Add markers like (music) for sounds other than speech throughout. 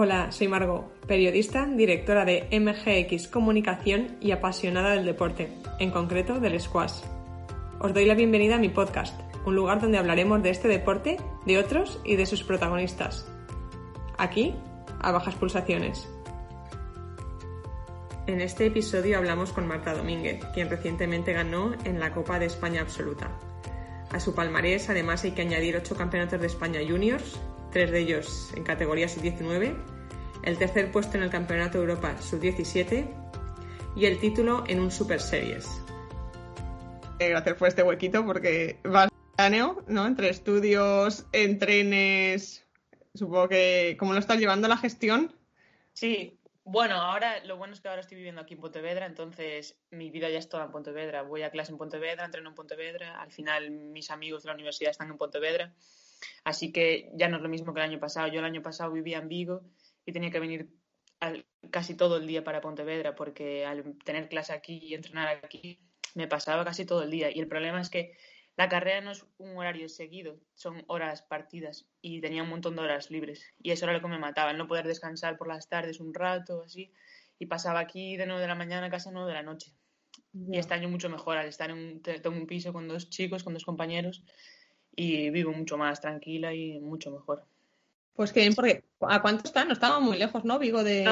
Hola, soy Margot, periodista, directora de MGX Comunicación y apasionada del deporte, en concreto del squash. Os doy la bienvenida a mi podcast, un lugar donde hablaremos de este deporte, de otros y de sus protagonistas. Aquí, a bajas pulsaciones. En este episodio hablamos con Marta Domínguez, quien recientemente ganó en la Copa de España Absoluta. A su palmarés además hay que añadir ocho campeonatos de España juniors, tres de ellos en categoría sub-19, el tercer puesto en el Campeonato de Europa sub-17 y el título en un Super Series. Eh, gracias por este huequito porque vas ¿no? Entre estudios, entrenes, supongo que ¿cómo lo estás llevando la gestión? Sí, bueno, ahora lo bueno es que ahora estoy viviendo aquí en Pontevedra, entonces mi vida ya es toda en Pontevedra. Voy a clase en Pontevedra, entreno en Pontevedra, al final mis amigos de la universidad están en Pontevedra Así que ya no es lo mismo que el año pasado. Yo el año pasado vivía en Vigo y tenía que venir casi todo el día para Pontevedra porque al tener clase aquí y entrenar aquí me pasaba casi todo el día. Y el problema es que la carrera no es un horario seguido, son horas partidas y tenía un montón de horas libres. Y eso era lo que me mataba, el no poder descansar por las tardes un rato, así. Y pasaba aquí de 9 de la mañana a casi 9 de la noche. Y este año mucho mejor, al estar en un, tengo un piso con dos chicos, con dos compañeros, y vivo mucho más tranquila y mucho mejor. Pues que bien, porque ¿a cuánto está? No estaba muy lejos, ¿no? Vigo de...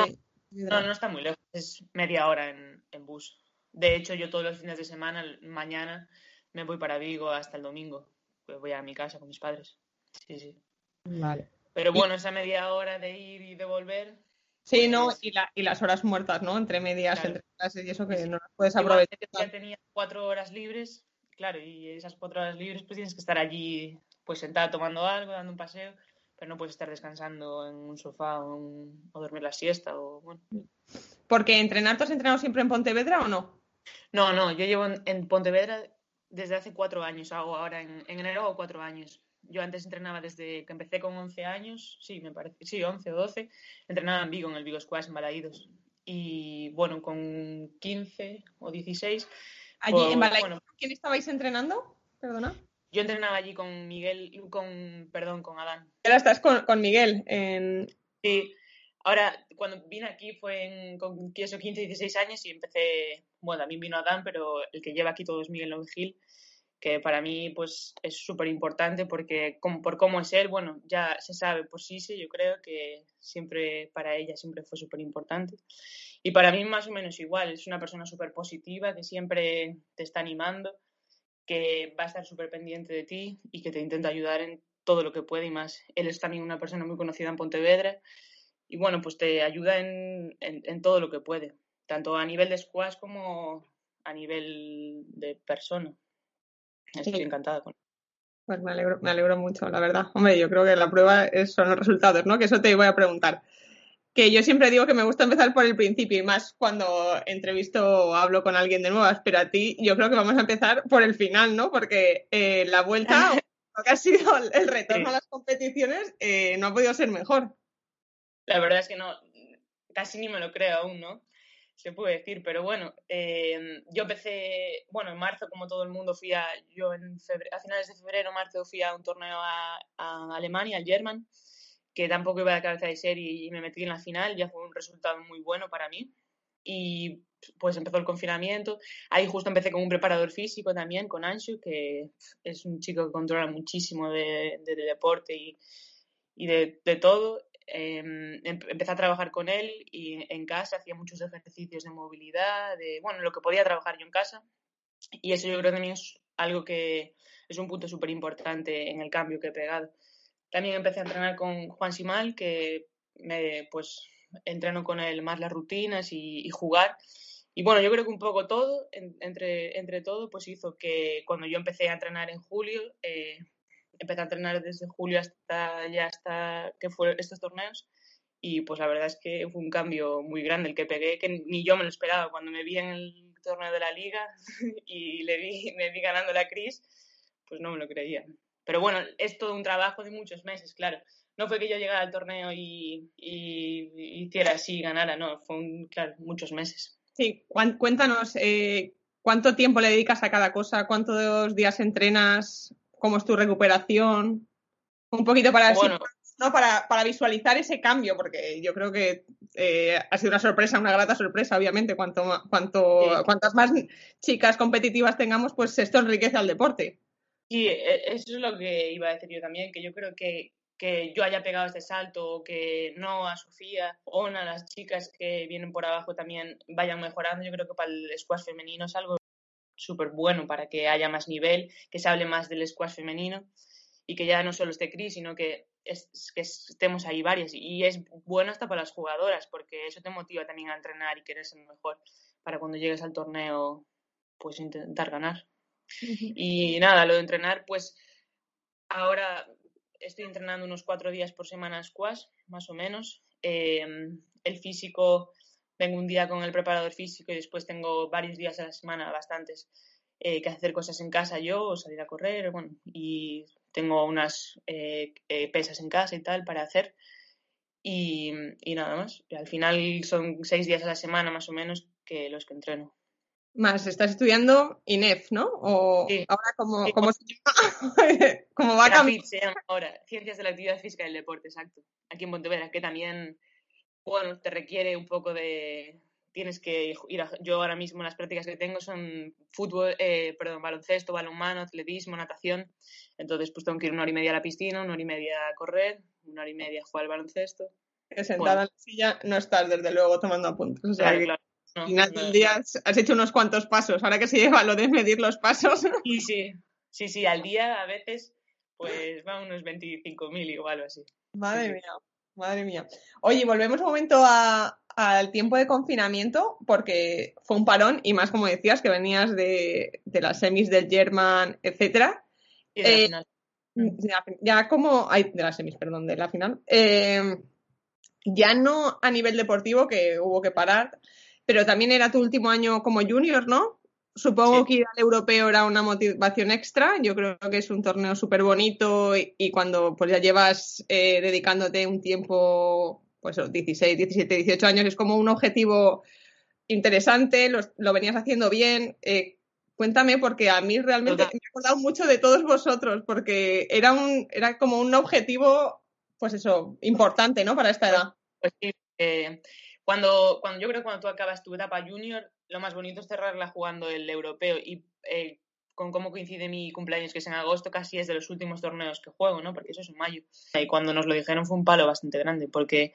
No, no, está muy lejos, es media hora en, en, bus. De hecho, yo todos los fines de semana, mañana, me voy para Vigo hasta el domingo. Pues voy a mi casa con mis padres. Sí, sí. Vale. Pero bueno, esa media hora de ir y de volver. Sí, pues no, y, la, y, las horas muertas, ¿no? Entre medias, entre clases y eso que no las puedes aprovechar. Ya tenía cuatro horas libres claro, y esas cuatro horas libres pues tienes que estar allí pues sentada tomando algo, dando un paseo, pero no puedes estar descansando en un sofá o, dormir la siesta o bueno. Porque entrenar, ¿tú has entrenado siempre en Pontevedra o no? No, no, yo llevo en, Pontevedra desde hace cuatro años, hago ahora en, enero hago cuatro años. Yo antes entrenaba desde que empecé con 11 años, sí, me parece, sí, 11 o 12, entrenaba en Vigo, en el Vigo Squash, en Balaídos. Y bueno, con 15 o 16 Allí en Balay, ¿quién estabais entrenando? Perdona. Yo entrenaba allí con Miguel, con, perdón, con Adán. Ahora estás con, Miguel en... Sí. Ahora, cuando vine aquí fue en, con 15 o 15, 16 años y empecé, bueno, también vino Adán, pero el que lleva aquí todo es Miguel Gil, que para mí pues es súper importante porque como, por cómo es él, bueno, ya se sabe por sí, sí, yo creo que siempre para ella siempre fue súper importante. Y para mí más o menos igual, es una persona súper positiva que siempre te está animando, que va a estar súper pendiente de ti y que te intenta ayudar en todo lo que puede y más. Él es también una persona muy conocida en Pontevedra y bueno, pues te ayuda en, en, todo lo que puede, tanto a nivel de squash como a nivel de persona. Estoy encantada con Pues me alegro, me alegro mucho, la verdad. Hombre, yo creo que la prueba son los resultados, ¿no? Que eso te voy a preguntar que yo siempre digo que me gusta empezar por el principio y más cuando entrevisto o hablo con alguien de nuevas, pero a ti yo creo que vamos a empezar por el final, ¿no? Porque eh, la vuelta, (laughs) lo que ha sido el retorno a las competiciones, eh, no ha podido ser mejor. La verdad es que no, casi ni me lo creo aún, ¿no? Se puede decir, pero bueno, eh, yo empecé, bueno, en marzo, como todo el mundo, fui a, yo en a finales de febrero, marzo, fui a un torneo a, a Alemania, al German, que tampoco iba de cabeza de serie y me metí en la final, ya fue un resultado muy bueno para mí. Y pues empezó el confinamiento. Ahí justo empecé con un preparador físico también, con Anshu, que es un chico que controla muchísimo de, deporte y, y de, de, todo. Em, empecé a trabajar con él y en casa hacía muchos ejercicios de movilidad, de, bueno, lo que podía trabajar yo en casa. Y eso yo creo que también es algo que es un punto súper importante en el cambio que he pegado. También empecé a entrenar con Juan Simal, que me, pues entreno con él más las rutinas y, jugar. Y bueno, yo creo que un poco todo, entre, entre todo, pues hizo que cuando yo empecé a entrenar en julio, eh, empecé a entrenar desde julio hasta ya hasta que fueron estos torneos. Y pues la verdad es que fue un cambio muy grande el que pegué, que ni yo me lo esperaba. Cuando me vi en el torneo de la liga (laughs) y le vi, me vi ganando la Cris, pues no me lo creía. Pero bueno, es todo un trabajo de muchos meses, claro. No fue que yo llegara al torneo y, hiciera así, ganara, no, fue un, claro, muchos meses. Sí, cuéntanos, eh, ¿cuánto tiempo le dedicas a cada cosa? ¿Cuántos días entrenas? ¿Cómo es tu recuperación? Un poquito para bueno, no, para, para, visualizar ese cambio, porque yo creo que eh, ha sido una sorpresa, una grata sorpresa, obviamente. Cuanto, cuanto, Cuantas más chicas competitivas tengamos, pues esto enriquece al deporte. Sí, e, eso es lo que iba a decir yo también, que yo creo que, que yo haya pegado este salto, o que no a Sofía o a las chicas que vienen por abajo también vayan mejorando. Yo creo que para el squash femenino es algo súper bueno para que haya más nivel, que se hable más del squash femenino y que ya no solo esté Cris, sino que, es, que estemos ahí varias. Y es bueno hasta para las jugadoras, porque eso te motiva también a entrenar y querer ser mejor para cuando llegues al torneo, pues intentar ganar. Y nada, lo de entrenar, pues ahora estoy entrenando unos cuatro días por semana squash, más o menos. Em, el físico, vengo un día con el preparador físico y después tengo varios días a la semana, bastantes, eh, que hacer cosas en casa yo, o salir a correr, bueno, y tengo unas eh, eh, pesas en casa y tal para hacer. Y, y nada más. Y al final son seis días a la semana más o menos que los que entreno. Más, estás estudiando INEF, ¿no? O ahora como, como, como va a cambiar. se llama ahora, Ciencias de la Actividad Física y el Deporte, exacto. Aquí en Pontevedra, que también, bueno, te requiere un poco de, tienes que ir a, yo ahora mismo las prácticas que tengo son fútbol, eh, perdón, baloncesto, balonmano, atletismo, natación. Entonces, pues tengo que ir una hora y media a la piscina, una hora y media a correr, una hora y media a jugar al baloncesto. Que sentada en la silla no estás, desde luego, tomando apuntes. O sea, claro, al final del día has hecho unos cuantos pasos. Ahora que se lleva lo de medir los pasos. (laughs) Sí, sí. Sí, sí, al día a veces, pues va unos 25.000 igual o así. Madre mía, madre mía. Oye, volvemos un momento a, al tiempo de confinamiento, porque fue un parón, y más como decías, que venías de, las semis del German, etcétera. Eh, ya, como. Ay, de las semis, perdón, de la final. Eh, ya no a nivel deportivo, que hubo que parar, pero también era tu último año como junior, ¿no? Supongo que ir al europeo era una motivación extra. Yo creo que es un torneo súper bonito y, cuando pues ya llevas eh, dedicándote un tiempo pues 16, 17, 18 años, es como un objetivo interesante, lo, venías haciendo bien. Eh, cuéntame, porque a mí realmente me he acordado mucho de todos vosotros, porque era, un, era como un objetivo, pues eso, importante, ¿no? Para esta edad. Pues sí, eh, cuando, cuando yo creo que cuando tú acabas tu etapa junior, lo más bonito es cerrarla jugando el europeo y eh, con cómo coincide mi cumpleaños, que es en agosto, casi es de los últimos torneos que juego, ¿no? Porque eso es en mayo. Y cuando nos lo dijeron fue un palo bastante grande, porque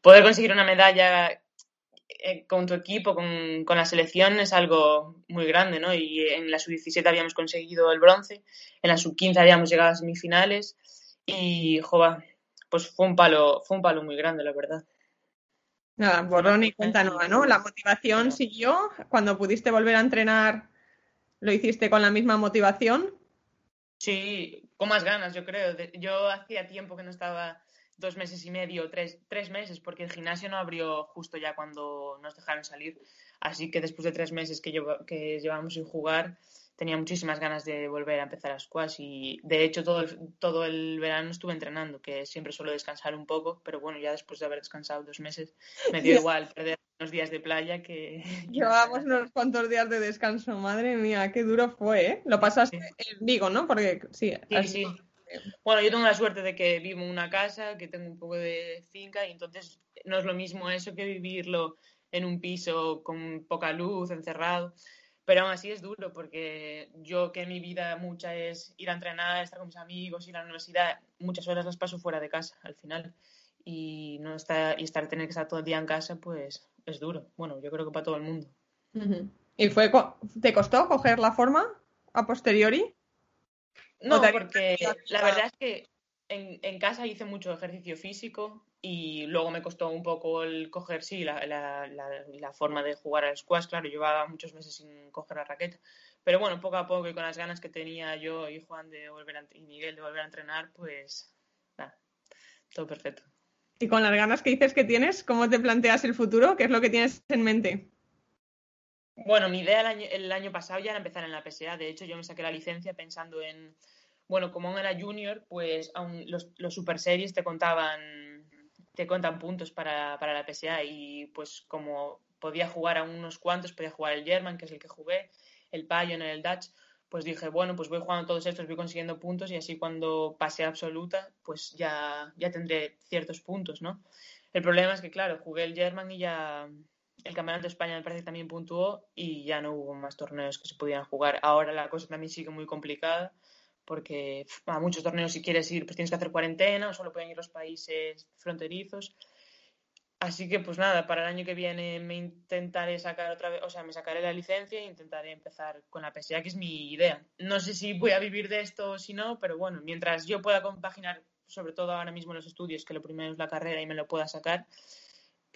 poder conseguir una medalla eh, con tu equipo, con, con, la selección, es algo muy grande, ¿no? Y en la sub-17 habíamos conseguido el bronce, en la sub-15 habíamos llegado a semifinales y, joder, pues fue un palo, fue un palo muy grande, la verdad. Nada, borrón y cuenta nueva, ¿no? La motivación siguió cuando pudiste volver a entrenar ¿Lo hiciste con la misma motivación? Sí, con más ganas, yo creo. Yo hacía tiempo que no estaba dos meses y medio, tres, tres meses, porque el gimnasio no abrió justo ya cuando nos dejaron salir. Así que después de tres meses que, que llevamos sin jugar, tenía muchísimas ganas de volver a empezar a squash y de hecho todo el, todo el verano estuve entrenando, que siempre suelo descansar un poco, pero bueno, ya después de haber descansado dos meses me dio (laughs) igual perder unos días de playa que... (laughs) Llevábamos unos cuantos días de descanso, madre mía, qué duro fue, ¿eh? Lo pasaste en Vigo, ¿no? Porque sí. Sí, sí. Bueno, yo tengo la suerte de que vivo en una casa, que tengo un poco de finca y entonces no es lo mismo eso que vivirlo en un piso con poca luz, encerrado. Pero aún así es duro porque yo que mi vida mucha es ir a entrenar, estar con mis amigos, ir a la universidad, muchas horas las paso fuera de casa al final. Y no está, y estar tener que estar todo el día en casa, pues es duro. Bueno, yo creo que para todo el mundo. ¿Y fue te costó coger la forma a posteriori? No, porque la verdad es que en, en, casa hice mucho ejercicio físico y luego me costó un poco el coger, sí, la, la, la, forma de jugar al squash, claro, llevaba muchos meses sin coger la raqueta, pero bueno, poco a poco y con las ganas que tenía yo y Juan de volver a, y Miguel de volver a entrenar, pues nada, todo perfecto. Y con las ganas que dices que tienes, ¿cómo te planteas el futuro? ¿Qué es lo que tienes en mente? Bueno, mi idea el año, el año pasado ya era empezar en la PSA, de hecho yo me saqué la licencia pensando en, bueno, como aún era junior, pues aún los, los super series te contaban te cuentan puntos para, para, la PSA y pues como podía jugar a unos cuantos, podía jugar el German, que es el que jugué, el Pioneer, el Dutch, pues dije, bueno, pues voy jugando todos estos, voy consiguiendo puntos y así cuando pase absoluta, pues ya, ya tendré ciertos puntos, ¿no? El problema es que, claro, jugué el German y ya el Campeonato de España me parece que también puntuó y ya no hubo más torneos que se pudieran jugar. Ahora la cosa también sigue muy complicada porque a muchos torneos si quieres ir pues tienes que hacer cuarentena solo pueden ir los países fronterizos. Así que pues nada, para el año que viene me intentaré sacar otra vez, o sea, me sacaré la licencia e intentaré empezar con la PSA, que es mi idea. No sé si voy a vivir de esto o si no, pero bueno, mientras yo pueda compaginar, sobre todo ahora mismo los estudios, que lo primero es la carrera y me lo pueda sacar,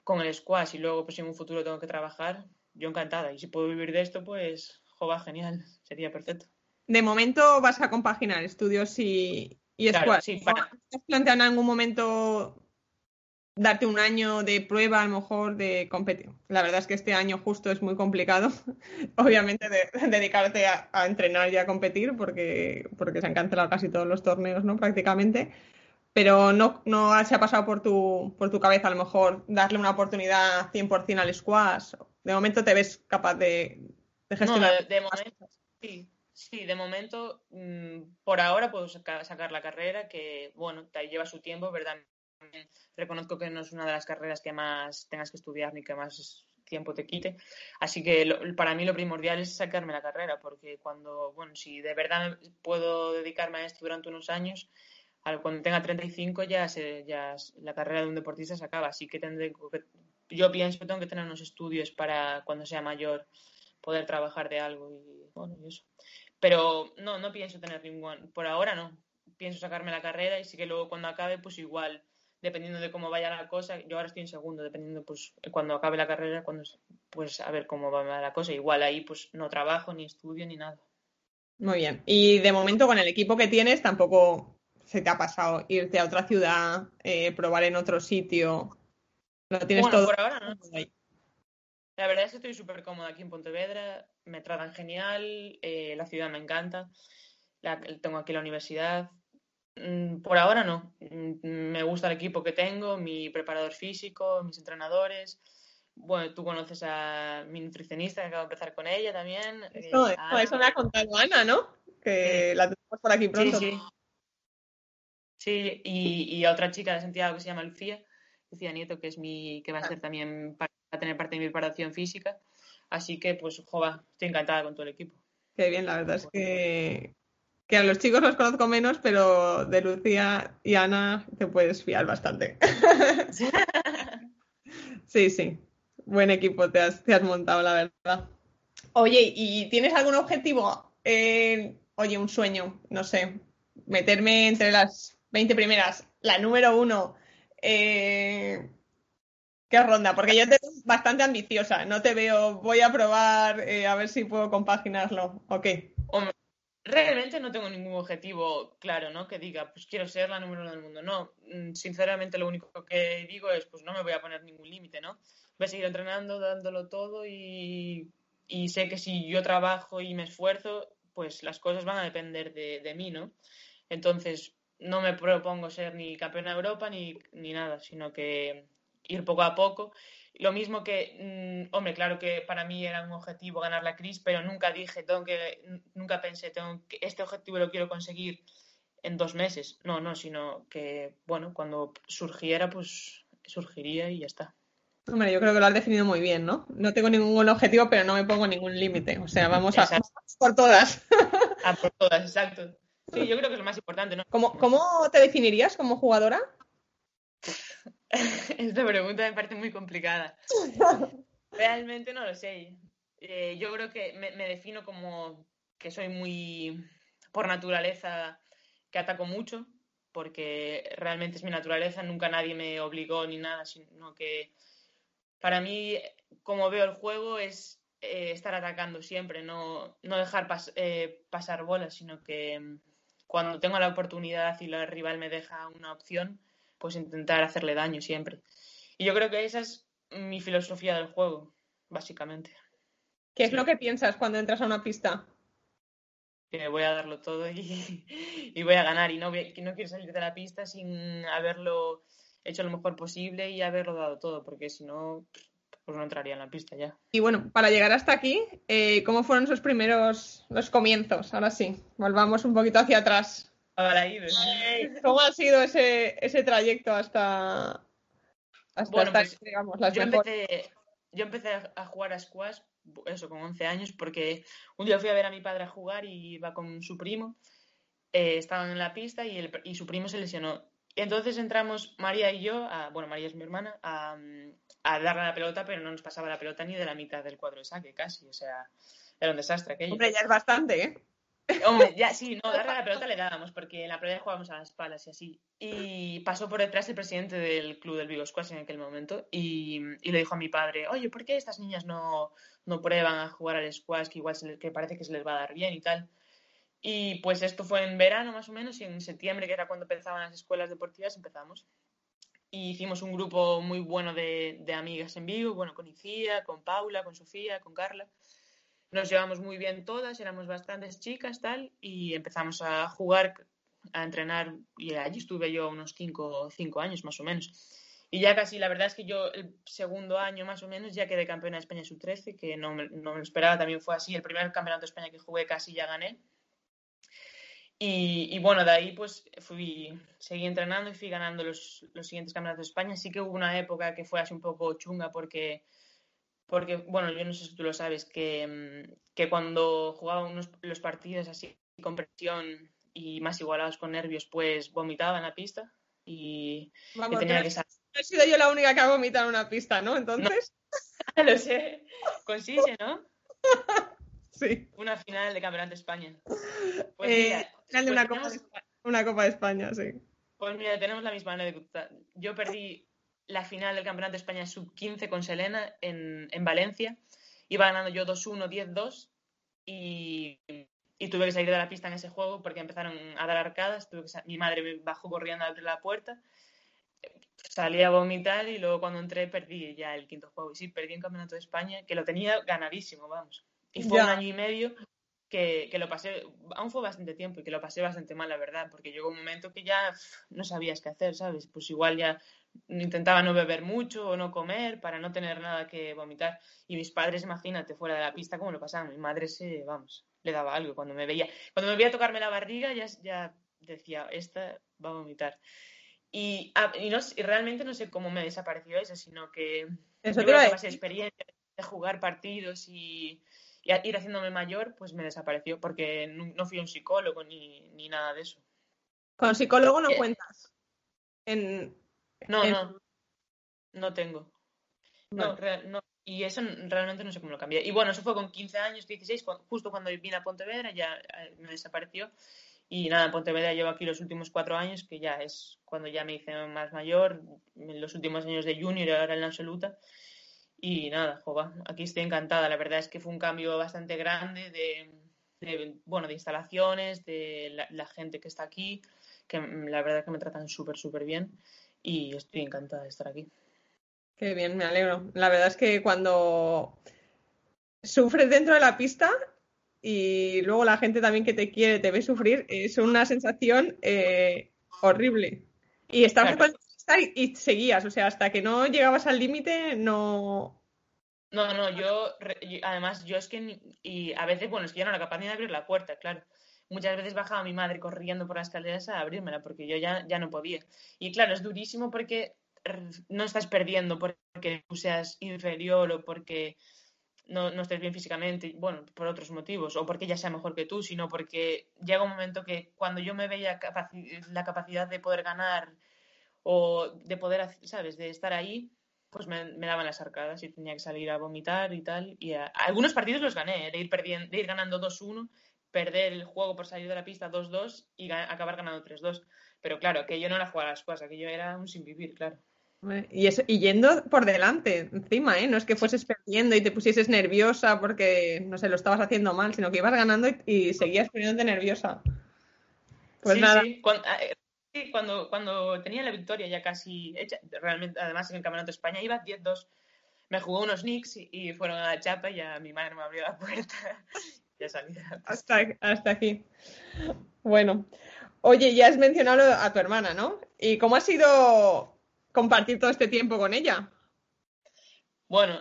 con el squash y luego pues en un futuro tengo que trabajar, yo encantada. Y si puedo vivir de esto, pues, jova, genial, sería perfecto. De momento vas a compaginar estudios y, y. Sí, para... ¿Has planteado en algún momento darte un año de prueba, a lo mejor, de competir? La verdad es que este año justo es muy complicado, (laughs) obviamente, de, dedicarte a, a, entrenar y a competir, porque, porque se han cancelado casi todos los torneos, ¿no? Prácticamente pero no, no se ha pasado por tu, por tu cabeza a lo mejor darle una oportunidad 100% al squash. De momento te ves capaz de, de gestionar. No, de, de momento, sí, sí, de momento, mmm, por ahora puedo sacar, la carrera, que bueno, lleva su tiempo, ¿verdad? Reconozco que no es una de las carreras que más tengas que estudiar ni que más tiempo te quite. Así que lo, para mí lo primordial es sacarme la carrera, porque cuando, bueno, si de verdad puedo dedicarme a esto durante unos años, cuando tenga 35 ya, se, ya la carrera de un deportista se acaba, así que tendré yo pienso que tengo que tener unos estudios para cuando sea mayor poder trabajar de algo y bueno, y eso. Pero no, no pienso tener ningún, por ahora no, pienso sacarme la carrera y sí que luego cuando acabe pues igual, dependiendo de cómo vaya la cosa, yo ahora estoy en segundo, dependiendo pues cuando acabe la carrera, cuando pues a ver cómo va la cosa, igual ahí pues no trabajo ni estudio ni nada. Muy bien. Y de momento con el equipo que tienes tampoco se te ha pasado irte a otra ciudad, eh, probar en otro sitio? ¿Lo tienes bueno, todo? por ahora no. La verdad es que estoy súper cómoda aquí en Pontevedra, me tratan genial, eh, la ciudad me encanta, la, tengo aquí la universidad. Mm, por ahora no, mm, me gusta el equipo que tengo, mi preparador físico, mis entrenadores. Bueno, tú conoces a mi nutricionista, que acabo de empezar con ella también. Eso, eh, eso me ha contado Ana, ¿no? Que sí. la tenemos por aquí pronto. Sí, sí. Sí, y, y, a otra chica de Santiago que se llama Lucía, Lucía Nieto, que es mi, que va a ser también, va a tener parte de mi preparación física. Así que, pues, jova, estoy encantada con todo el equipo. Qué bien, la verdad es que, que a los chicos los conozco menos, pero de Lucía y Ana te puedes fiar bastante. (laughs) sí, sí. Buen equipo te has, te has montado, la verdad. Oye, ¿y tienes algún objetivo? Eh, oye, un sueño, no sé, meterme entre las 20 primeras, la número uno, eh, ¿qué ronda? Porque yo te bastante ambiciosa, no te veo, voy a probar eh, a ver si puedo compaginarlo. Hombre, realmente no tengo ningún objetivo claro, ¿no? Que diga, pues quiero ser la número uno del mundo, no. Mm, sinceramente lo único que digo es, pues no me voy a poner ningún límite, ¿no? Voy a seguir entrenando, dándolo todo y, y, sé que si yo trabajo y me esfuerzo, pues las cosas van a depender de, de mí, ¿no? Entonces, no me propongo ser ni campeona de Europa ni, ni nada, sino que ir poco a poco. Lo mismo que, mmm, hombre, claro que para mí era un objetivo ganar la CRIS, pero nunca dije, tengo que, nunca pensé, tengo que, este objetivo lo quiero conseguir en dos meses. No, no, sino que, bueno, cuando surgiera, pues surgiría y ya está. Hombre, yo creo que lo has definido muy bien, ¿no? No tengo ningún objetivo, pero no me pongo ningún límite. O sea, vamos a Exacto. (laughs) por todas. A por todas, exacto. Sí, yo creo que es lo más importante, ¿no? ¿Cómo, cómo te definirías como jugadora? (laughs) Esta pregunta me parece muy complicada. (laughs) Realmente no lo sé. Eh, yo creo que me, me, defino como que soy muy, por naturaleza, que ataco mucho, porque realmente es mi naturaleza, nunca nadie me obligó ni nada, sino que para mí, como veo el juego, es eh, estar atacando siempre, no, no dejar pas, eh, pasar bolas, sino que cuando tengo la oportunidad y el rival me deja una opción, pues intentar hacerle daño siempre. Y yo creo que esa es mi filosofía del juego, básicamente. ¿Qué es sí. lo que piensas cuando entras a una pista? Que voy a darlo todo y, (laughs) y voy a ganar y no, voy, no quiero salir de la pista sin haberlo hecho lo mejor posible y haberlo dado todo, porque si no, pues no entraría en la pista ya. Y bueno, para llegar hasta aquí, eh, ¿cómo fueron sus primeros, los comienzos? Ahora sí, volvamos un poquito hacia atrás. ¿Cómo ha sido ese, ese trayecto hasta, hasta, Bueno, hasta, pues, digamos, las Yo mejores? empecé, yo empecé a jugar a squash, eso, con 11 años, porque un día fui a ver a mi padre a jugar y iba con su primo. eh, estaban en la pista y, el- y su primo se lesionó. Entonces entramos María y yo, a- bueno, María es mi hermana, a, a darle la pelota, pero no nos pasaba la pelota ni de la mitad del cuadro de saque, casi. O sea, era un desastre aquello. Hombre, ya es bastante, ¿eh? (laughs) Hombre, ya sí, no, darle a la pelota le dábamos, porque en la pelota jugábamos a las palas y así. Y pasó por detrás el presidente del club del Vigo Squash en aquel momento y, y le dijo a mi padre, oye, ¿por qué estas niñas no, no prueban a jugar al squash, que igual se les- que parece que se les va a dar bien y tal? Y pues esto fue en verano más o menos y en septiembre, que era cuando empezaban las escuelas deportivas, empezamos. Y hicimos un grupo muy bueno de, de amigas en Vigo, bueno, con Icía, con Paula, con Sofía, con Carla nos llevamos muy bien todas, éramos bastantes chicas, tal, y empezamos a jugar, a entrenar, y allí estuve yo unos cinco, cinco años más o menos. Y ya casi, la verdad es que yo el segundo año más o menos ya quedé campeona de España sub-13, que no me, no me lo esperaba, también fue así, el primer campeonato de España que jugué casi ya gané. Y, y bueno, de ahí pues fui, seguí entrenando y fui ganando los, los siguientes campeonatos de España. Sí que hubo una época que fue así un poco chunga porque porque, bueno, yo no sé si tú lo sabes, que, mm, que cuando jugaba unos, los partidos así con presión y más igualados con nervios, pues vomitaba en la pista y, tenía que salir. no he sido yo la única que ha vomitado en una pista, ¿no? Entonces, (laughs) Lo sé, con Sise, ¿no? (laughs) sí. Una final de Campeonato de España. Pues Eh, mira, final de pues una Copa, de España, una Copa de España, sí. Pues mira, tenemos la misma anécdota. Yo perdí la final del Campeonato de España sub-15 con Selena en, en Valencia. Iba ganando yo 2-1, 10-2 y, y tuve que salir de la pista en ese juego porque empezaron a dar arcadas. Tuve que mi madre me bajó corriendo a abrir la puerta. Salí a vomitar y luego cuando entré perdí ya el quinto juego. Y sí, perdí un Campeonato de España que lo tenía ganadísimo, vamos. Y fue Ya. un año y medio que, que lo pasé, aún fue bastante tiempo y que lo pasé bastante mal, la verdad, porque llegó un momento que ya no sabías qué hacer, ¿sabes? Pues igual ya intentaba no beber mucho o no comer para no tener nada que vomitar. Y mis padres, imagínate, fuera de la pista, cómo lo pasaban. Mi madre se, vamos, le daba algo cuando me veía. Cuando me veía tocarme la barriga, ya, ya decía, esta va a vomitar. Y, ah, y, no, sé- y realmente no sé cómo me desapareció eso, sino que Eso creo que más experiencia de jugar partidos y, y a- ir haciéndome mayor, pues me desapareció, porque no, no fui un psicólogo ni, ni nada de eso. Con psicólogo no Eh. cuentas. En, No, en- no, no tengo. No, Vale. re- no, y eso realmente no sé cómo lo cambié. Y bueno, eso fue con 15 años, 16, cu- justo cuando vine a Pontevedra, ya eh, me desapareció. Y nada, en Pontevedra llevo aquí los últimos cuatro años, que ya es cuando ya me hice más mayor, en los últimos años de junior y ahora en la absoluta. Y nada, jova, aquí estoy encantada. La verdad es que fue un cambio bastante grande de, de, bueno, de instalaciones, de la, la gente que está aquí, que mm, la verdad que me tratan súper, súper bien. Y estoy encantada de estar aquí. Qué bien, me alegro. La verdad es que cuando sufres dentro de la pista y luego la gente también que te quiere te ve sufrir, es una sensación eh, horrible. Y estabas Claro. con la pista y, seguías, o sea, hasta que no llegabas al límite, no. No, no, yo, yo- además, yo es que, y a veces, bueno, es que yo no era capaz ni de abrir la puerta, claro. Muchas veces bajaba mi madre corriendo por las escaleras a abrírmela porque yo ya, ya no podía. Y claro, es durísimo porque no estás perdiendo porque tú seas inferior o porque no, no estés bien físicamente, bueno, por otros motivos, o porque ella sea mejor que tú, sino porque llega un momento que cuando yo me veía la capacidad de poder ganar o de poder, ¿sabes?, de estar ahí, pues me, me daban las arcadas y tenía que salir a vomitar y tal. Y a- algunos partidos los gané, ¿eh? de ir, perdiendo, de ir ganando 2-1, perder el juego por salir de la pista 2-2 y acabar ganando 3-2. Pero claro, que yo no era jugar a las cosas, que yo era un sin vivir, claro. Y, eso, y yendo por delante, encima, ¿eh? No es que fueses perdiendo y te pusieses nerviosa porque, no sé, lo estabas haciendo mal, sino que ibas ganando y, y seguías poniéndote nerviosa. Pues sí, nada, sí. Cuando, eh, sí, cuando, cuando tenía la victoria ya casi hecha, realmente, además en el Campeonato de España iba 10-2. Me jugó unos Knicks y, y fueron a la chapa y ya mi madre me abrió la puerta. Ya salí hasta, hasta aquí. Bueno, oye, ya has mencionado a tu hermana, ¿no? ¿Y cómo ha sido compartir todo este tiempo con ella? Bueno,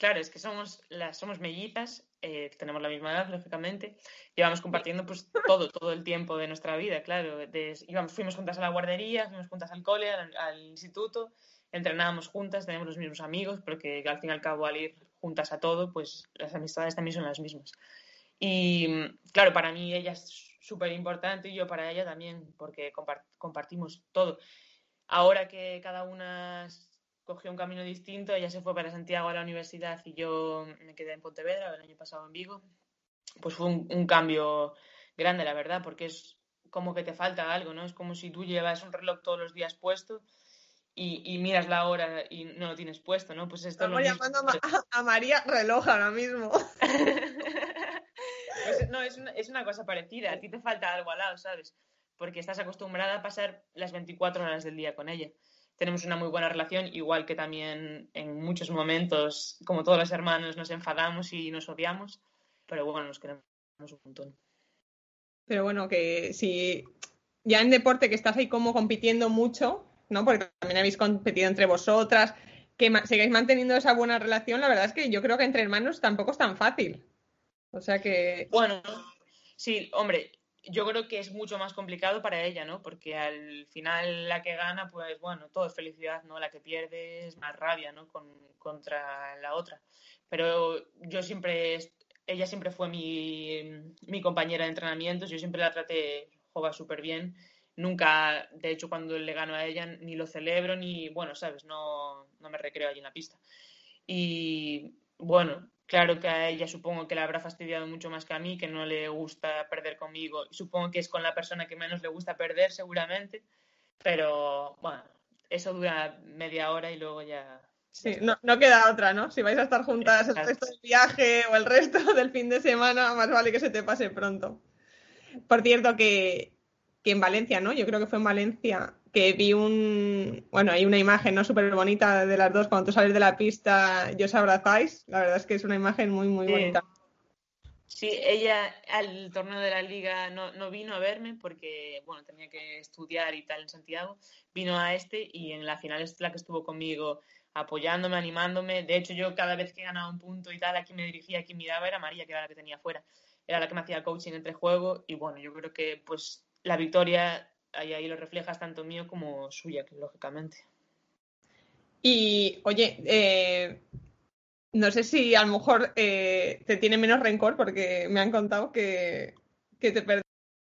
Claro, es que somos, las, somos mellizas, eh, tenemos la misma edad, lógicamente. Llevamos compartiendo pues todo, todo el tiempo de nuestra vida, claro. íbamos, fuimos juntas a la guardería, fuimos juntas al cole, al, instituto, entrenábamos juntas, tenemos los mismos amigos, porque al fin y al cabo al ir juntas a todo, pues las amistades también son las mismas. Y claro, para mí ella es súper importante y yo para ella también, porque compartimos todo. Ahora que cada una cogió un camino distinto, ella se fue para Santiago a la universidad y yo me quedé en Pontevedra el año pasado en Vigo, pues fue un, cambio grande, la verdad, porque es como que te falta algo, ¿no? Es como si tú llevas un reloj todos los días puesto y, miras la hora y no lo tienes puesto, ¿no? Pues esto Estamos llamando (laughs) a, María reloj ahora mismo. (laughs) No, es una, cosa parecida, a ti te falta algo al lado, ¿sabes? Porque estás acostumbrada a pasar las 24 horas del día con ella tenemos una muy buena relación, igual que también en muchos momentos, como todos los hermanos, nos enfadamos y nos odiamos, pero bueno, nos queremos un montón. Pero bueno, que si ya en deporte que estás ahí como compitiendo mucho, ¿no? Porque también habéis competido entre vosotras, que sigáis manteniendo esa buena relación, la verdad es que yo creo que entre hermanos tampoco es tan fácil. O sea que. Bueno, sí, hombre, yo creo que es mucho más complicado para ella, ¿no? Porque al final la que gana, pues bueno, todo es felicidad, ¿no? La que pierde es más rabia, ¿no? Con, contra la otra. Pero yo siempre, ella siempre fue mi, mi compañera de entrenamientos, yo siempre la traté, juega súper bien. Nunca, de hecho, cuando le gano a ella, ni lo celebro, ni, bueno, sabes, no, no me recreo allí en la pista. Y bueno, Claro que a ella supongo que le habrá fastidiado mucho más que a mí, que no le gusta perder conmigo. Y supongo que es con la persona que menos le gusta perder, seguramente. Pero bueno, eso dura media hora y luego ya. Sí, no, queda otra, ¿no? Si vais a estar juntas el resto del viaje o el resto (laughs) del fin de semana, más vale que se te pase pronto. Por cierto, que, que en Valencia, ¿no? Yo creo que fue en Valencia que vi un, bueno, hay una imagen no súper bonita de las dos cuando tú sales de la pista y os abrazáis. La verdad es que es una imagen muy, muy bonita. Sí, ella al torneo de la liga no, no, vino a verme porque, bueno, tenía que estudiar y tal en Santiago. Vino a este y en la final es la que estuvo conmigo apoyándome, animándome. De hecho, yo cada vez que ganaba un punto y tal, aquí me dirigía, aquí miraba, era María, que era la que tenía fuera. Era la que me hacía coaching entre juego y, bueno, yo creo que, pues, la victoria ahí, ahí lo reflejas tanto mío como suya, lógicamente. Y, oye, eh, no sé si a lo mejor eh, te tiene menos rencor porque me han contado que, que te perdiste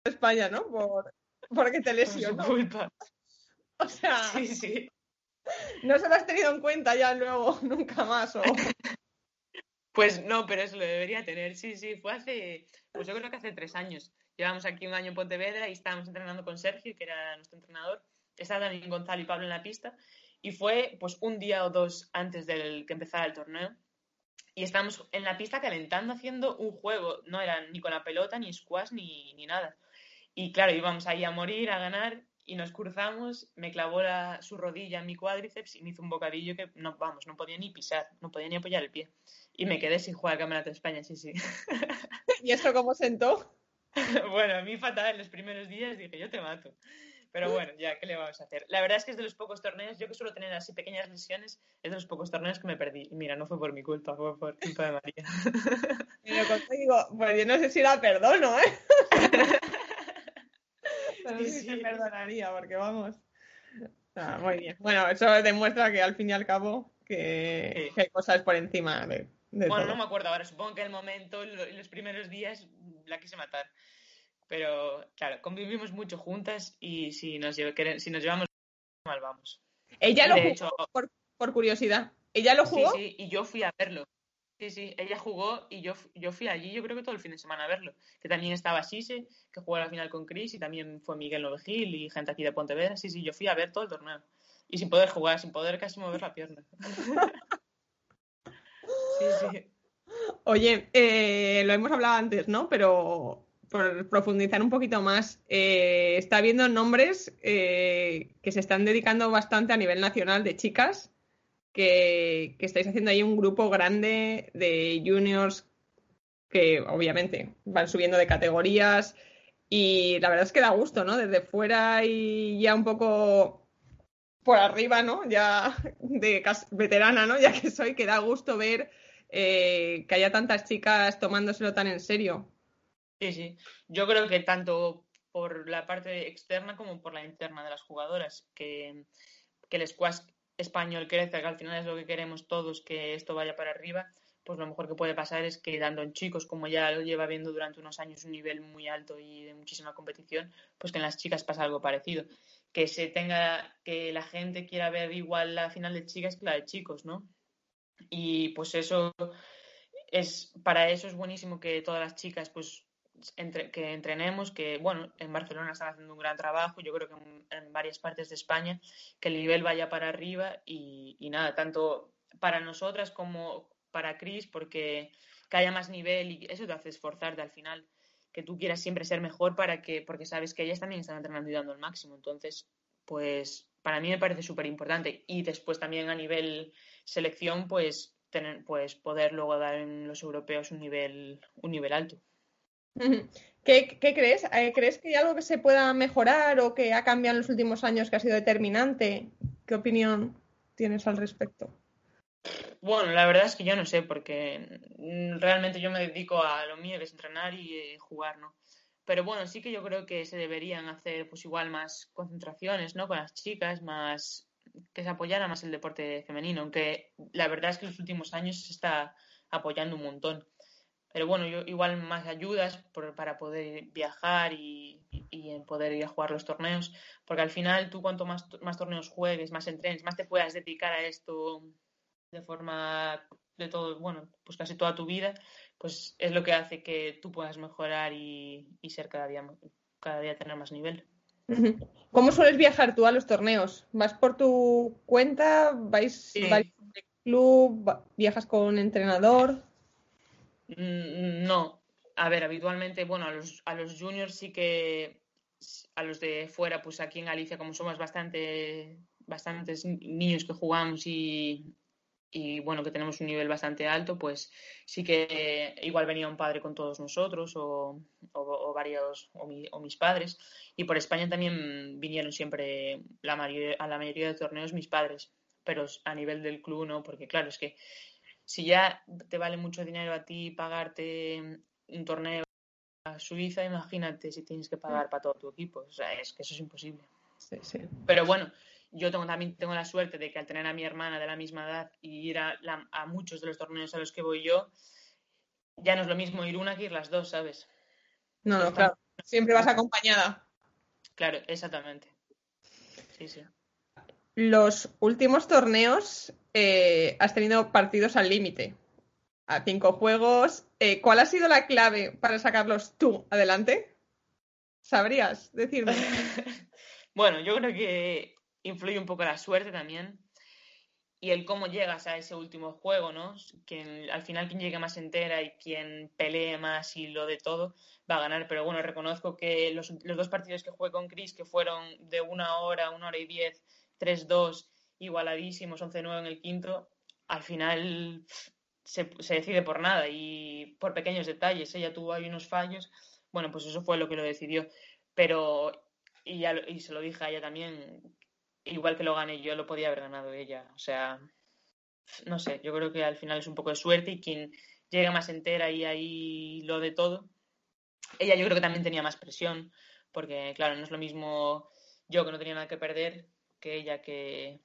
España, ¿no? Por, porque te lesionó. culpa. O sea, sí, sí. no se lo has tenido en cuenta ya luego, (laughs) nunca más. O... Pues no, pero eso lo debería tener. Sí, sí, fue hace, pues yo creo que hace tres años. Llevamos aquí un año en Pontevedra y estábamos entrenando con Sergio, que era nuestro entrenador. Estaba también Gonzalo y Pablo en la pista. Y fue pues un día o dos antes del que empezara el torneo. Y estábamos en la pista calentando, haciendo un juego. No era ni con la pelota, ni squash, ni, ni nada. Y claro, íbamos ahí a morir, a ganar, y nos cruzamos, me clavó la, su rodilla en mi cuádriceps y me hizo un bocadillo que no, vamos, no podía ni pisar, no podía ni apoyar el pie. Y me quedé sin jugar al Campeonato de España, sí, sí. (laughs) ¿Y esto cómo sentó? (laughs) bueno, a mí fatal, en los primeros días dije, yo te mato. Pero bueno, ya, ¿qué le vamos a hacer? La verdad es que es de los pocos torneos, yo que suelo tener así pequeñas lesiones, es de los pocos torneos que me perdí. Y mira, no fue por mi culpa, fue por culpa de María. (laughs) Pero digo, pues yo no sé si la perdono, ¿eh? (laughs) Pero sí, sí, perdonaría, porque vamos. Ah, muy bien. Bueno, eso demuestra que al fin y al cabo que, hay cosas por encima de, bueno, no me acuerdo ahora, supongo que el momento, en los primeros días, la quise matar. Pero claro, convivimos mucho juntas y si nos, si nos llevamos mal, vamos. Ella lo jugó por, curiosidad. ¿Ella lo jugó? Sí, sí, y yo fui a verlo. Sí, sí, ella jugó y yo, yo fui allí, yo creo que todo el fin de semana a verlo. Que también estaba Sise, que jugó la final con Chris, y también fue Miguel Novegil y gente aquí de Pontevedra. Sí, sí, yo fui a ver todo el torneo. Y sin poder jugar, sin poder casi mover la pierna. (laughs) sí, sí. Oye, eh, lo hemos hablado antes, ¿no? Pero por profundizar un poquito más, eh, está habiendo nombres eh, que se están dedicando bastante a nivel nacional de chicas que, estáis haciendo ahí un grupo grande de juniors que obviamente van subiendo de categorías y la verdad es que da gusto, ¿no? Desde fuera y ya un poco por arriba, ¿no? Ya de veterana, ¿no? (laughs) Ya que soy, que da gusto ver eh, que haya tantas chicas tomándoselo tan en serio. Sí, sí. Yo creo que tanto por la parte externa como por la interna de las jugadoras, que, que el squash español crezca, que al final es lo que queremos todos, que esto vaya para arriba, pues lo mejor que puede pasar es que dando en chicos, como ya lo lleva viendo durante unos años un nivel muy alto y de muchísima competición, pues que en las chicas pasa algo parecido. Que se tenga, que la gente quiera ver igual la final de chicas que la de chicos, ¿no? Y pues eso es, para eso es buenísimo que todas las chicas pues entre, que entrenemos, que bueno, en Barcelona están haciendo un gran trabajo, yo creo que en, varias partes de España, que el nivel vaya para arriba y, nada, tanto para nosotras como para Chris, porque que haya más nivel y eso te hace esforzarte al final, que tú quieras siempre ser mejor para que, porque sabes que ellas también están entrenando y dando el máximo. Entonces, pues para mí me parece súper importante. Y después también a nivel selección, pues tener, pues poder luego dar en los europeos un nivel, un nivel alto. ¿Qué, crees? Eh, ¿Crees que hay algo que se pueda mejorar o que ha cambiado en los últimos años que ha sido determinante? ¿Qué opinión tienes al respecto? Bueno, la verdad es que yo no sé, porque realmente yo me dedico a lo mío, que es entrenar y eh, jugar, ¿no? Pero bueno, sí que yo creo que se deberían hacer, pues igual, más concentraciones, ¿no? Con las chicas, más que se apoyara más el deporte femenino, aunque la verdad es que en los últimos años se está apoyando un montón. Pero bueno, yo igual más ayudas para poder viajar y, poder ir a jugar los torneos, porque al final tú cuanto más, más torneos juegues, más entrenes, más te puedas dedicar a esto de forma de todo, bueno, pues casi toda tu vida, pues es lo que hace que tú puedas mejorar y, ser cada día, cada día tener más nivel. ¿Cómo sueles viajar tú a los torneos? ¿Vas por tu cuenta? ¿Vais, vais club? ¿Viajas con entrenador? Mm, no. A ver, habitualmente, bueno, a los, a los juniors sí que a los de fuera, pues aquí en Galicia, como somos bastante, bastantes niños que jugamos y, y bueno, que tenemos un nivel bastante alto, pues sí que igual venía un padre con todos nosotros o, o, varios, o, o, mis padres. Y por España también vinieron siempre la a la mayoría de torneos mis padres, pero a nivel del club no, porque claro, es que si ya te vale mucho dinero a ti pagarte un torneo a Suiza, imagínate si tienes que pagar para todo tu equipo. O sea, es que eso es imposible. Sí, sí. Pero bueno, yo tengo, también tengo la suerte de que al tener a mi hermana de la misma edad y ir a, muchos de los torneos a los que voy yo, ya no es lo mismo ir una que ir las dos, ¿sabes? No, no, claro. Siempre vas acompañada. Claro, exactamente. Sí, sí. Los últimos torneos eh, has tenido partidos al límite. A cinco juegos. Eh, ¿Cuál ha sido la clave para sacarlos tú adelante? ¿Sabrías decirme? (laughs) bueno, yo creo que influye un poco la suerte también y el cómo llegas a ese último juego, ¿no? Quien, al final quien llegue más entera y quien pelee más y lo de todo va a ganar. Pero bueno, reconozco que los, dos partidos que jugué con Chris, que fueron de una hora, una hora y diez, tres, dos, igualadísimos, 11-9 en el quinto, al final se, decide por nada y por pequeños detalles. Ella tuvo ahí unos fallos. Bueno, pues eso fue lo que lo decidió. Pero, y, ya, y se lo dije a ella también, igual que lo gané yo, lo podía haber ganado ella. O sea, no sé, yo creo que al final es un poco de suerte y quien llega más entera y ahí lo de todo. Ella yo creo que también tenía más presión, porque claro, no es lo mismo yo que no tenía nada que perder que ella que,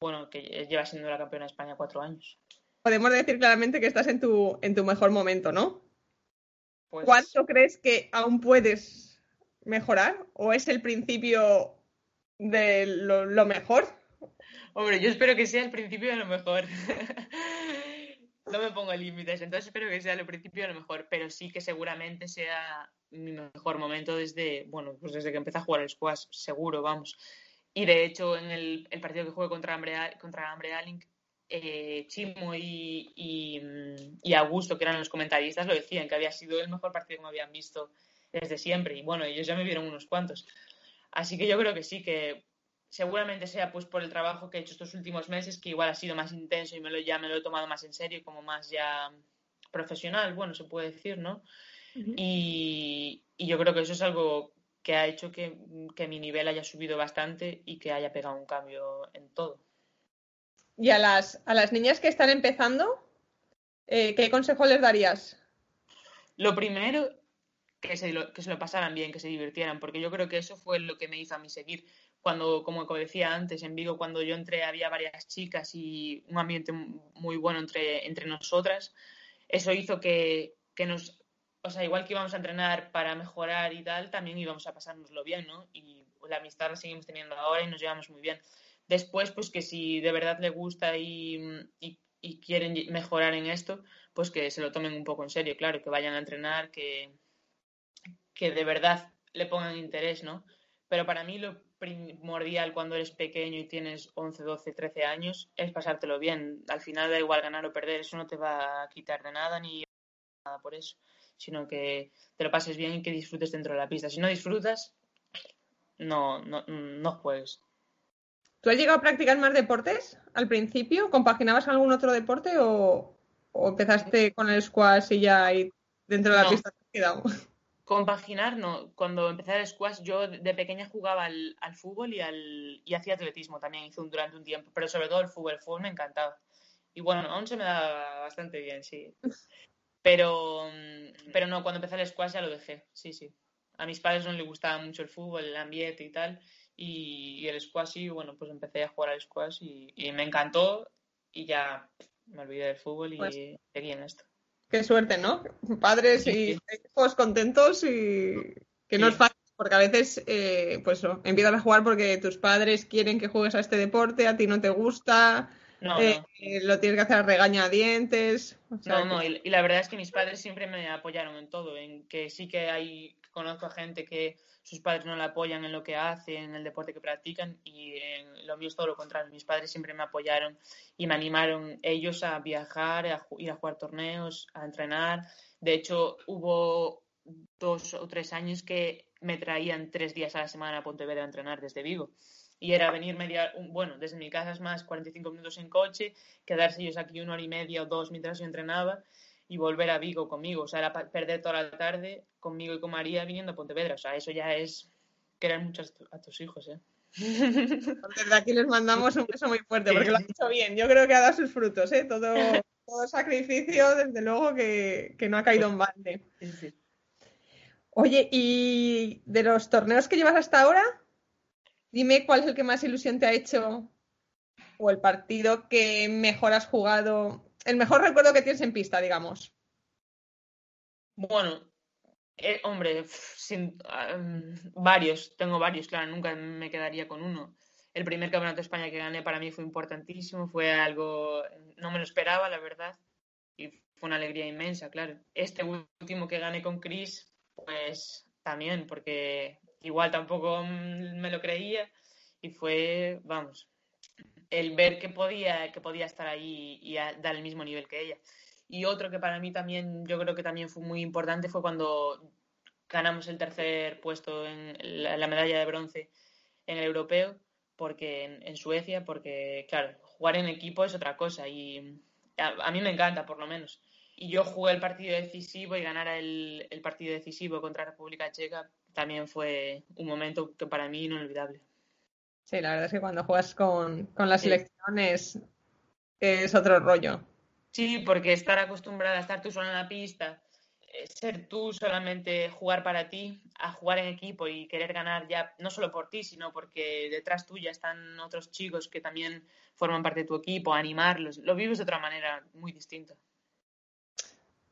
bueno, que lleva siendo la campeona de España cuatro años. Podemos decir claramente que estás en tu, en tu mejor momento, ¿no? Pues... ¿Cuánto crees que aún puedes mejorar? ¿O es el principio de lo, mejor. Hombre, yo espero que sea el principio de lo mejor. (laughs) no me pongo límites, entonces espero que sea el principio de lo mejor, pero sí que seguramente sea mi mejor momento desde, bueno, pues desde que empecé a jugar el squash, seguro, vamos. Y de hecho, en el, partido que jugué contra Ambre, contra Ambre eh, Chimo y, y, y, Augusto, que eran los comentaristas, lo decían, que había sido el mejor partido que me habían visto desde siempre. Y bueno, ellos ya me vieron unos cuantos. Así que yo creo que sí, que seguramente sea pues por el trabajo que he hecho estos últimos meses, que igual ha sido más intenso y me lo, ya me lo he tomado más en serio, como más ya profesional, bueno, se puede decir, ¿no? y, yo creo que eso es algo que ha hecho que, mi nivel haya subido bastante y que haya pegado un cambio en todo. ¿Y a las, a las niñas que están empezando? Eh, ¿Qué consejo les darías? Lo primero, que se, lo, que se lo pasaran bien, que se divirtieran, porque yo creo que eso fue lo que me hizo a mí seguir. Cuando, como decía antes, en Vigo, cuando yo entré había varias chicas y un ambiente muy bueno entre, entre nosotras. Eso hizo que, que nos, o sea, igual que íbamos a entrenar para mejorar y tal, también íbamos a pasárnoslo bien, ¿no? Y la amistad la seguimos teniendo ahora y nos llevamos muy bien. Después, pues que si de verdad le gusta y, y, y quieren mejorar en esto, pues que se lo tomen un poco en serio, claro, que vayan a entrenar, que, que de verdad le pongan interés, ¿no? Pero para mí lo primordial cuando eres pequeño y tienes 11, 12, 13 años es pasártelo bien. Al final da igual ganar o perder, eso no te va a quitar de nada ni nada por eso, sino que te lo pases bien y que disfrutes dentro de la pista. Si no disfrutas, no, no, no juegues. ¿Tú has llegado a practicar más deportes al principio? ¿Compaginabas algún otro deporte o, o empezaste con el squash y ya ahí dentro de la No. pista te has quedado? Compaginar, no. Cuando empecé el squash, yo de pequeña jugaba al, al fútbol y, al, y hacía atletismo también, hice un, durante un tiempo, pero sobre todo el fútbol, el fútbol me encantaba. Y bueno, aún se me da bastante bien, sí. (laughs) Pero, mm, pero no, cuando empecé el squash ya lo dejé, sí, sí. A mis padres no les gustaba mucho el fútbol, el ambiente y tal, y, y el squash sí, bueno, pues empecé a jugar al squash y, y me encantó y ya me olvidé del fútbol y Pues- seguí en esto. Qué suerte, ¿no? Padres y hijos contentos y que no es fácil, porque a veces eh, pues eso, empiezas a jugar porque tus padres quieren que juegues a este deporte, a ti no te gusta, No, eh, no. eh, lo tienes que hacer a regañadientes. o sea No, no, y, y la verdad es que mis padres siempre me apoyaron en todo, en que sí que hay, conozco a gente que sus padres no la apoyan en lo que hace, en el deporte que practican, y en lo mío es todo lo contrario. Mis padres siempre me apoyaron y me animaron ellos a viajar, a ir a jugar torneos, a entrenar. De hecho, hubo dos o tres años que me traían tres días a la semana a Pontevedra a entrenar desde Vigo. Y era venir media, un- bueno, desde mi casa es más 45 minutos en coche, quedarse ellos aquí una hora y media o dos mientras yo entrenaba y volver a Vigo conmigo. O sea, era pa- perder toda la tarde conmigo y con María viniendo a Pontevedra. O sea, eso ya es querer mucho a, tu- a tus hijos, ¿eh? (laughs) Desde aquí les mandamos un beso muy fuerte porque lo han hecho bien. Yo creo que ha dado sus frutos, ¿eh? Todo, todo sacrificio, desde luego, que, que no ha caído en balde. Sí, sí. Oye, y de los torneos que llevas hasta ahora, dime cuál es el que más ilusión te ha hecho o el partido que mejor has jugado, el mejor recuerdo que tienes en pista, digamos. Bueno, eh, hombre, sin, varios, tengo varios, claro, nunca me quedaría con uno. El primer campeonato de España que gané para mí fue importantísimo, fue algo, no me lo esperaba, la verdad, y fue una alegría inmensa, claro. Este último que gané con Chris, pues también, porque igual tampoco mm, me lo creía y fue, vamos, el ver que podía, que podía estar ahí y dar el mismo nivel que ella. Y otro que para mí también, yo creo que también fue muy importante fue cuando ganamos el tercer puesto en la, la medalla de bronce en el europeo, porque en, Suecia, porque claro, jugar en equipo es otra cosa y a, mí me encanta por lo menos. Y yo jugué el partido decisivo y ganar el, el partido decisivo contra República Checa también fue un momento que para mí inolvidable. Sí, la verdad es que cuando juegas con, con la selección es, es otro rollo. Sí, porque estar acostumbrada a estar tú sola en la pista, eh, ser tú solamente jugar para ti, a jugar en equipo y querer ganar ya no solo por ti, sino porque detrás tuya están otros chicos que también forman parte de tu equipo, animarlos, lo vives de otra manera muy distinta.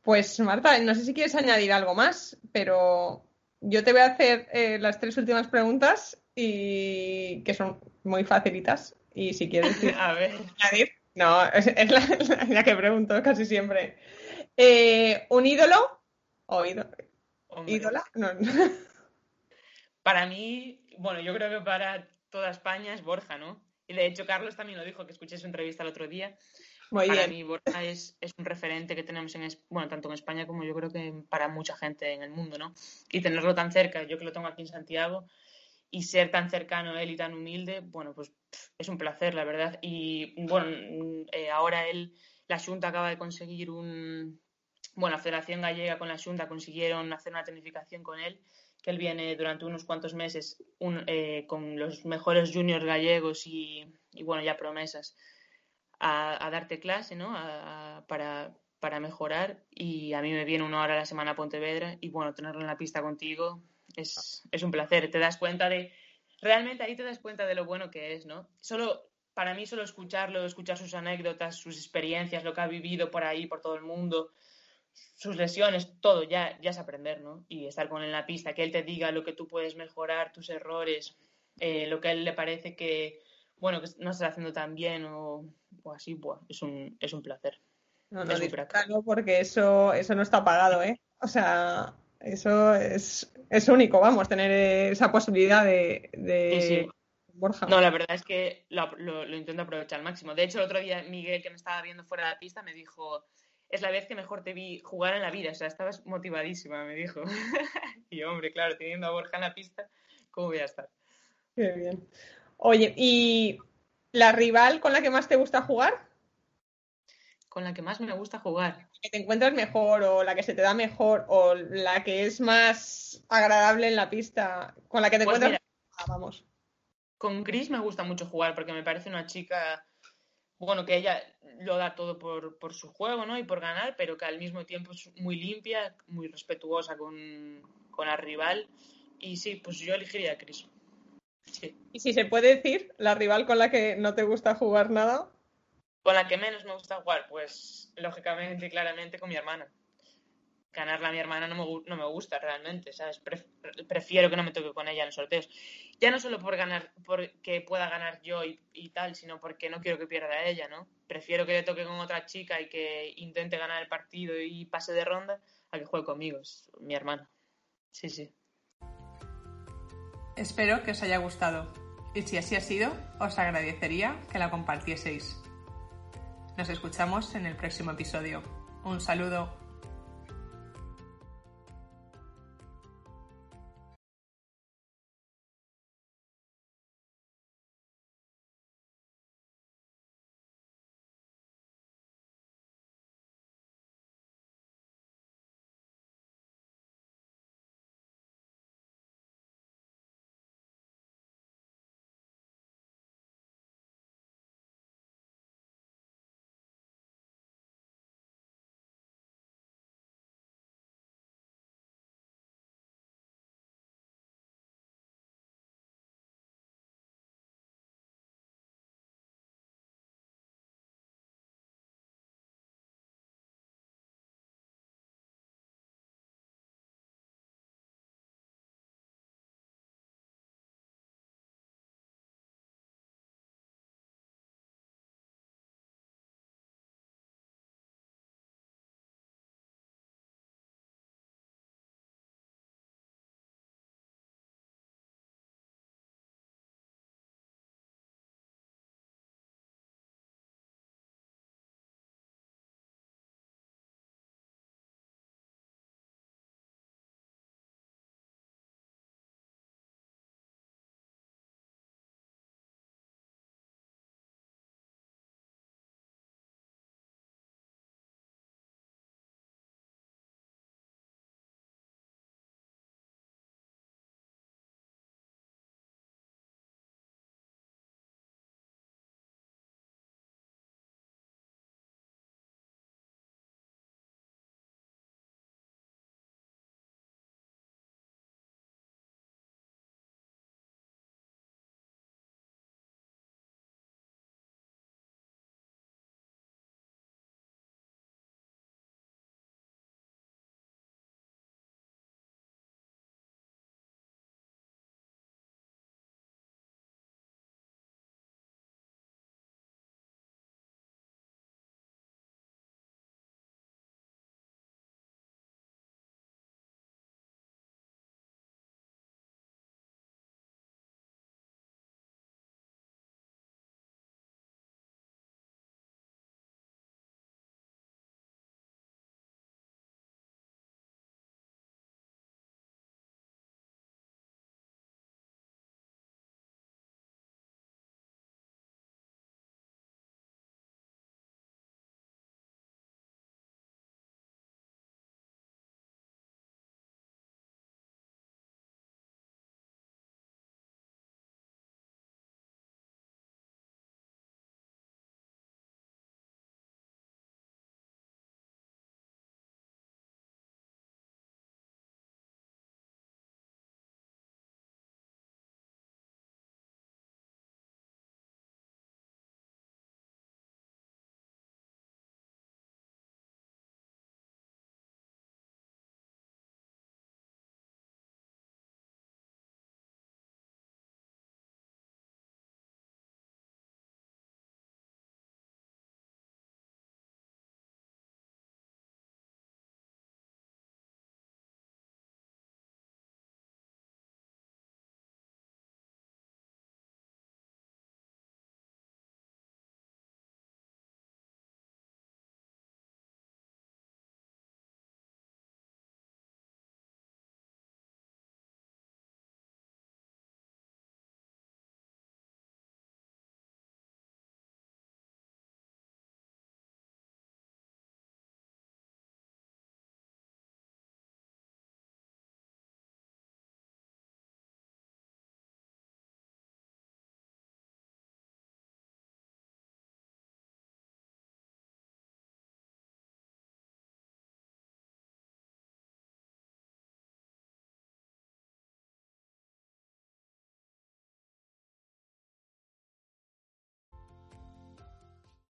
Pues Marta, no sé si quieres añadir algo más, pero yo te voy a hacer eh, las tres últimas preguntas y que son muy facilitas. Y si quieres (laughs) A ver, añadir, no, es, es la, la- la que pregunto casi siempre. Eh, ¿Un ídolo? ¿O ídolo? hombre, ídola? No. para mí, bueno, yo creo que para toda España es Borja, ¿no? Y de hecho Carlos también lo dijo, que escuché su entrevista el otro día, Muy para bien. mí Borja es, es un referente que tenemos en, bueno, tanto en España como yo creo que para mucha gente en el mundo, ¿no? Y tenerlo tan cerca, yo que lo tengo aquí en Santiago, y ser tan cercano a él y tan humilde, bueno, pues es un placer, la verdad. Y bueno, eh, ahora él, la Junta acaba de conseguir un, bueno, la Federación Gallega con la Junta consiguieron hacer una tecnificación con él, que él viene durante unos cuantos meses un- eh, con los mejores juniors gallegos y, y, bueno, ya promesas a, a darte clase, ¿no? A- a- para, para mejorar y a mí me viene una hora a la semana a Pontevedra y bueno, tenerlo en la pista contigo es, es un placer. Te das cuenta de, realmente ahí te das cuenta de lo bueno que es, ¿no? Solo, para mí solo escucharlo, escuchar sus anécdotas, sus experiencias, lo que ha vivido por ahí, por todo el mundo, sus lesiones, todo, ya, ya es aprender, ¿no? Y estar con él en la pista, que él te diga lo que tú puedes mejorar, tus errores, eh, lo que a él le parece que, bueno, que no estás haciendo tan bien o, o así, buah, es un, es un placer. No, no, no porque eso, eso no está pagado, ¿eh? O sea, eso es, es único, vamos, tener esa posibilidad de, de... Borja. No, la verdad es que lo, lo, intento aprovechar al máximo. De hecho, el otro día Miguel, que me estaba viendo fuera de la pista, me dijo, es la vez que mejor te vi jugar en la vida, o sea, estabas motivadísima, me dijo. (laughs) y hombre, claro, teniendo a Borja en la pista, ¿cómo voy a estar? Qué bien. Oye, ¿y la rival con la que más te gusta jugar? Con la que más me gusta jugar. Que te encuentras mejor o la que se te da mejor o la que es más agradable en la pista, con la que te pues encuentras ah, vamos. Con Chris me gusta mucho jugar porque me parece una chica bueno, que ella lo da todo por, por, su juego, ¿no? Y por ganar, pero que al mismo tiempo es muy limpia, muy respetuosa con, con la rival. Y sí, pues yo elegiría a Chris. Y si se puede decir, la rival con la que no te gusta jugar nada. Con la que menos me gusta jugar, pues lógicamente, claramente con mi hermana ganarla a mi hermana no me, no me gusta realmente, ¿sabes? prefiero que no me toque con ella en los sorteos. Ya no solo por ganar, porque pueda ganar yo y, tal, sino porque no quiero que pierda ella, ¿no? Prefiero que le toque con otra chica y que intente ganar el partido y pase de ronda a que juegue conmigo, es mi hermana. Sí, sí. Espero que os haya gustado y si así ha sido, os agradecería que la compartieseis. Nos escuchamos en el próximo episodio. Un saludo.